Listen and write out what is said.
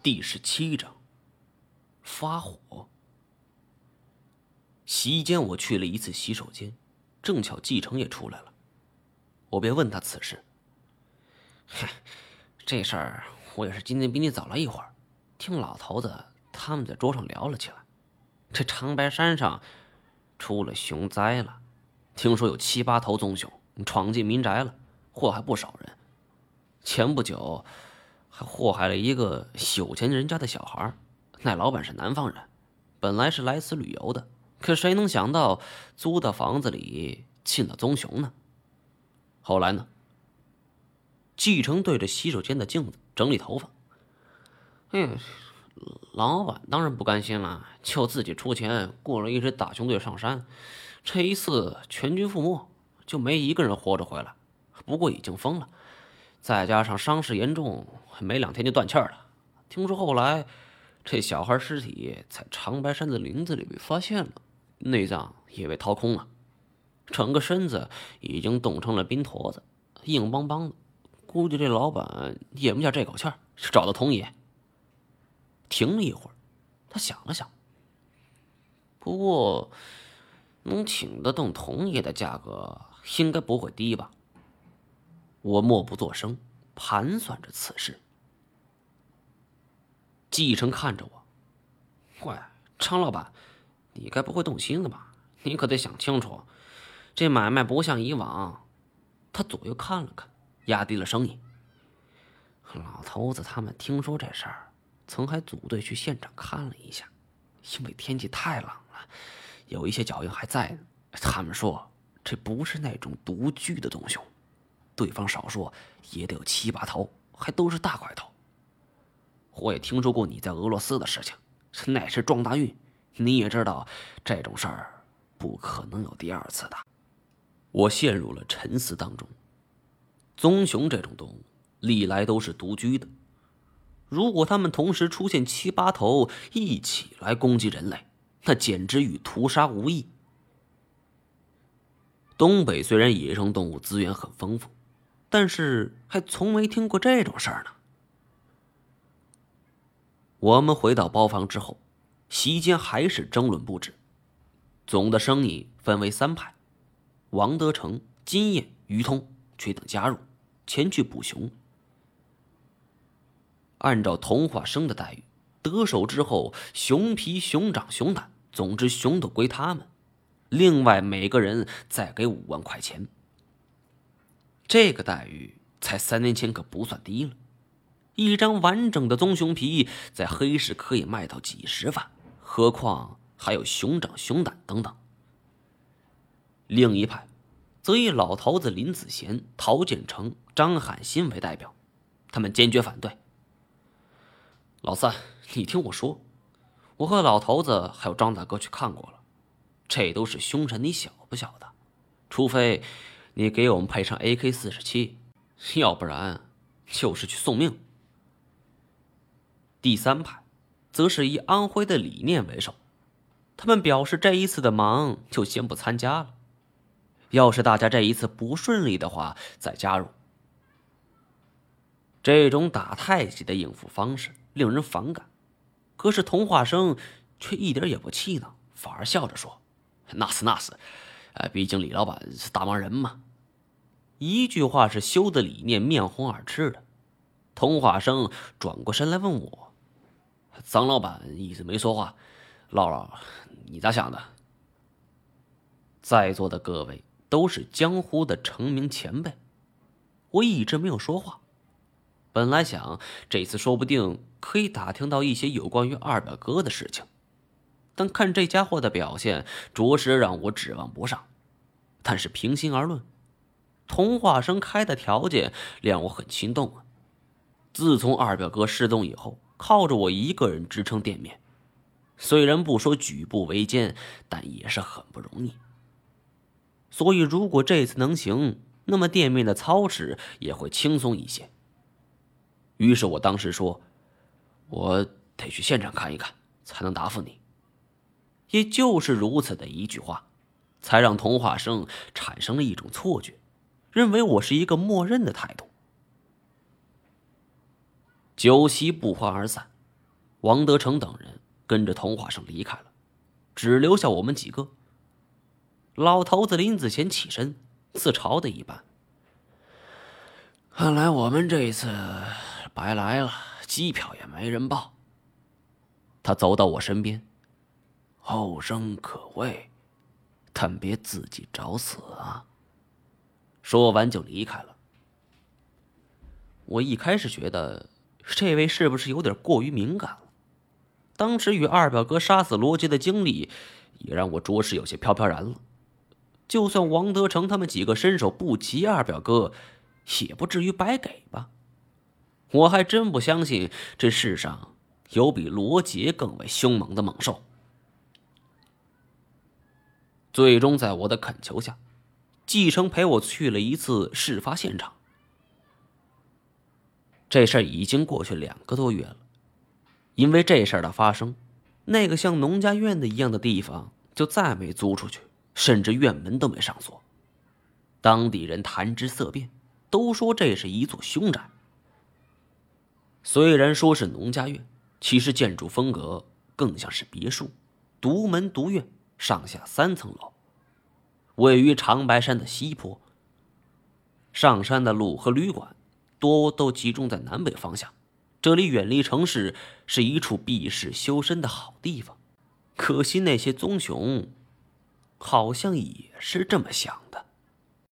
第十七章，发火。席间，我去了一次洗手间，正巧继承也出来了，我便问他此事。嗨，这事儿我也是今天比你早来一会儿，听老头子他们在桌上聊了起来。这长白山上出了熊灾了，听说有七八头棕熊闯进民宅了，祸害不少人。前不久。还祸害了一个有钱人家的小孩那老板是南方人，本来是来此旅游的，可谁能想到租的房子里进了棕熊呢？后来呢？继承对着洗手间的镜子整理头发。嗯，老板当然不甘心了，就自己出钱雇了一支大熊队上山。这一次全军覆没，就没一个人活着回来。不过已经疯了，再加上伤势严重。没两天就断气了。听说后来，这小孩尸体在长白山的林子里被发现了，内脏也被掏空了，整个身子已经冻成了冰坨子，硬邦邦的。估计这老板咽不下这口气儿，找到童爷。停了一会儿，他想了想。不过，能请得动童爷的价格应该不会低吧？我默不作声，盘算着此事。季承看着我，喂，张老板，你该不会动心了吧？你可得想清楚，这买卖不像以往。他左右看了看，压低了声音：“老头子他们听说这事儿，曾还组队去现场看了一下，因为天气太冷了，有一些脚印还在呢。他们说这不是那种独居的棕熊，对方少说也得有七八头，还都是大块头。”我也听说过你在俄罗斯的事情，那是撞大运。你也知道，这种事儿不可能有第二次的。我陷入了沉思当中。棕熊这种动物历来都是独居的，如果它们同时出现七八头一起来攻击人类，那简直与屠杀无异。东北虽然野生动物资源很丰富，但是还从没听过这种事儿呢。我们回到包房之后，席间还是争论不止。总的生意分为三派：王德成、金燕、于通却等加入，前去捕熊。按照童话生的待遇，得手之后，熊皮、熊掌、熊胆，总之熊都归他们。另外每个人再给五万块钱。这个待遇在三年前可不算低了。一张完整的棕熊皮在黑市可以卖到几十万，何况还有熊掌、熊胆等等。另一派，则以老头子林子贤、陶建成、张海新为代表，他们坚决反对。老三，你听我说，我和老头子还有张大哥去看过了，这都是凶神，你晓不晓得？除非你给我们配上 AK 四十七，要不然就是去送命。第三派，则是以安徽的理念为首，他们表示这一次的忙就先不参加了，要是大家这一次不顺利的话，再加入。这种打太极的应付方式令人反感，可是童话生却一点也不气恼，反而笑着说：“那是那是，呃，毕竟李老板是大忙人嘛。”一句话是修的理念面红耳赤的。通话声转过身来问我。张老板一直没说话，唠唠，你咋想的？在座的各位都是江湖的成名前辈，我一直没有说话。本来想这次说不定可以打听到一些有关于二表哥的事情，但看这家伙的表现，着实让我指望不上。但是平心而论，童话生开的条件让我很心动啊！自从二表哥失踪以后。靠着我一个人支撑店面，虽然不说举步维艰，但也是很不容易。所以，如果这次能行，那么店面的操持也会轻松一些。于是我当时说：“我得去现场看一看，才能答复你。”也就是如此的一句话，才让童话生产生了一种错觉，认为我是一个默认的态度。酒席不欢而散，王德成等人跟着童话生离开了，只留下我们几个。老头子林子贤起身，自嘲的一般。看来我们这一次白来了，机票也没人报。他走到我身边，后生可畏，但别自己找死啊！说完就离开了。我一开始觉得这位是不是有点过于敏感了？当时与二表哥杀死罗杰的经历，也让我着实有些飘飘然了。就算王德成他们几个身手不及二表哥。也不至于白给吧？我还真不相信这世上有比罗杰更为凶猛的猛兽。最终，在我的恳求下，继承陪我去了一次事发现场。这事儿已经过去两个多月了，因为这事儿的发生，那个像农家院的一样的地方就再没租出去，甚至院门都没上锁。当地人谈之色变。都说这是一座凶宅。虽然说是农家院，其实建筑风格更像是别墅，独门独院，上下三层楼，位于长白山的西坡。上山的路和旅馆多都集中在南北方向，这里远离城市，是一处避世修身的好地方。可惜那些棕熊，好像也是这么想的。